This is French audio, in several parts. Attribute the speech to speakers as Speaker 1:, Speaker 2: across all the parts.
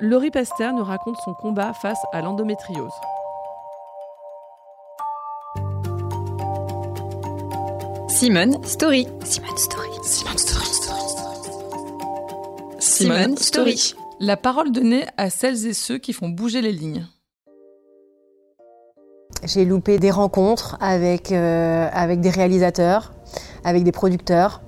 Speaker 1: Laurie Pester nous raconte son combat face à l'endométriose.
Speaker 2: Simone Story.
Speaker 3: Simone Story.
Speaker 2: Simone Story. Simone Story.
Speaker 1: La parole donnée à celles et ceux qui font bouger les lignes.
Speaker 4: J'ai loupé des rencontres avec, euh, avec des réalisateurs, avec des producteurs,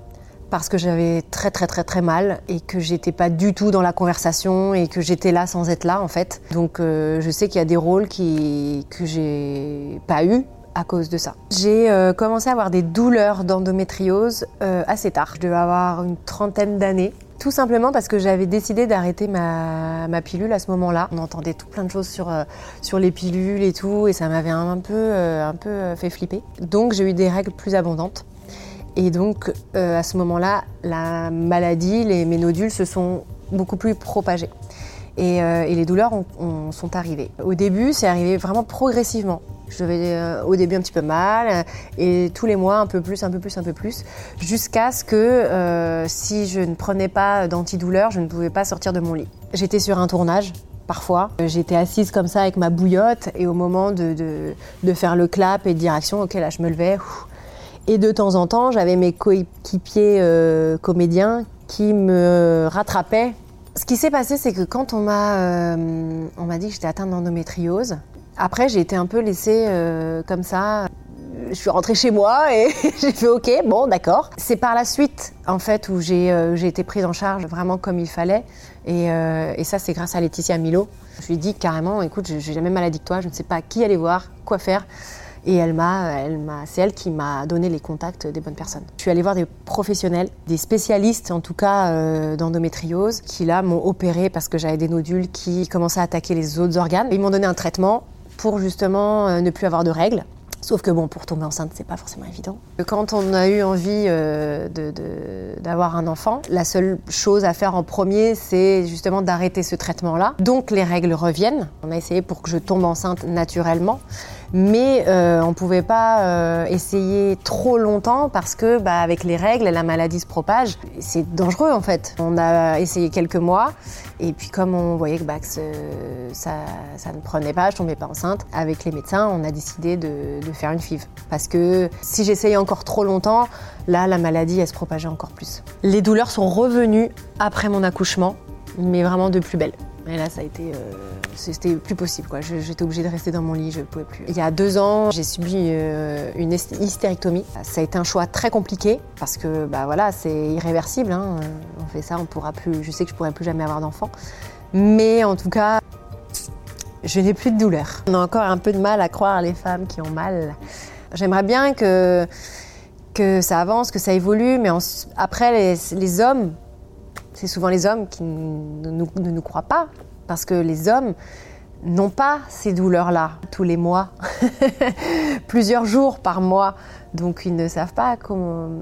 Speaker 4: parce que j'avais très très très très mal et que j'étais pas du tout dans la conversation et que j'étais là sans être là en fait. Donc euh, je sais qu'il y a des rôles qui, que j'ai pas eu à cause de ça. J'ai euh, commencé à avoir des douleurs d'endométriose euh, assez tard. Je devais avoir une trentaine d'années. Tout simplement parce que j'avais décidé d'arrêter ma, pilule à ce moment-là. On entendait tout plein de choses sur, sur les pilules et tout, et ça m'avait un, peu, euh, un peu fait flipper. Donc j'ai eu des règles plus abondantes. Et donc euh, à ce moment-là, la maladie, les, mes nodules se sont beaucoup plus propagés. Et, euh, et les douleurs ont, ont, sont arrivées. Au début, c'est arrivé vraiment progressivement. Je devais euh, au début un petit peu mal euh, et tous les mois un peu plus, un peu plus, un peu plus, jusqu'à ce que si je ne prenais pas d'antidouleur, je ne pouvais pas sortir de mon lit. J'étais sur un tournage. Parfois, j'étais assise comme ça avec ma bouillotte et au moment de faire le clap et de dire action, ok là je me levais. Et de temps en temps, j'avais mes coéquipiers euh, comédiens qui me rattrapaient. Ce qui s'est passé, c'est que quand on m'a euh, dit que j'étais atteinte d'endométriose, après, j'ai été un peu laissée euh, comme ça. Je suis rentrée chez moi et j'ai fait OK, bon, d'accord. C'est par la suite, en fait, où j'ai été prise en charge vraiment comme il fallait. Et, et ça, c'est grâce à Laetitia Milo. Je lui ai dit carrément, écoute, j'ai la même maladie que toi, je ne sais pas qui aller voir, quoi faire. Et elle m'a, elle m'a, c'est elle qui m'a donné les contacts des bonnes personnes. Je suis allée voir des professionnels, des spécialistes en tout cas euh, d'endométriose, qui là m'ont opéré parce que j'avais des nodules qui commençaient à attaquer les autres organes. Ils m'ont donné un traitement pour justement euh, ne plus avoir de règles. Sauf que bon, pour tomber enceinte, c'est pas forcément évident. Quand on a eu envie euh, d'avoir un enfant, la seule chose à faire en premier, c'est justement d'arrêter ce traitement-là. Donc les règles reviennent. On a essayé pour que je tombe enceinte naturellement mais euh, on ne pouvait pas euh, essayer trop longtemps parce que bah, avec les règles, la maladie se propage. C'est dangereux en fait. On a essayé quelques mois et puis comme on voyait que, bah, ça, ça, ne prenait pas, je tombais pas enceinte, avec les médecins, on a décidé de, de faire une FIV. Parce que si j'essayais encore trop longtemps, là, la maladie, elle se propageait encore plus. Les douleurs sont revenues après mon accouchement, mais vraiment de plus belle. Et là, ça a été, euh, c'était plus possible. Quoi. J'étais obligée de rester dans mon lit, je pouvais plus. Il y a deux ans, j'ai subi euh, une hystérectomie. Ça a été un choix très compliqué parce que, bah voilà, c'est irréversible. Hein. On fait ça, on pourra plus. Je sais que je pourrai plus jamais avoir d'enfant. Mais en tout cas, je n'ai plus de douleur. On a encore un peu de mal à croire les femmes qui ont mal. J'aimerais bien que que ça avance, que ça évolue, mais après les, les hommes c'est souvent les hommes qui ne nous, croient pas, parce que les hommes n'ont pas ces douleurs-là tous les mois, plusieurs jours par mois, donc ils ne savent pas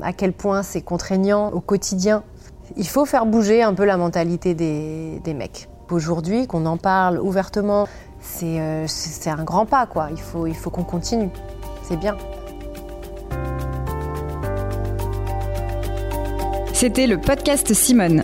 Speaker 4: à quel point c'est contraignant au quotidien. Il faut faire bouger un peu la mentalité des, mecs. Aujourd'hui, qu'on en parle ouvertement, c'est euh, un grand pas, quoi. Il faut, il faut qu'on continue. C'est bien.
Speaker 2: C'était le podcast Simone.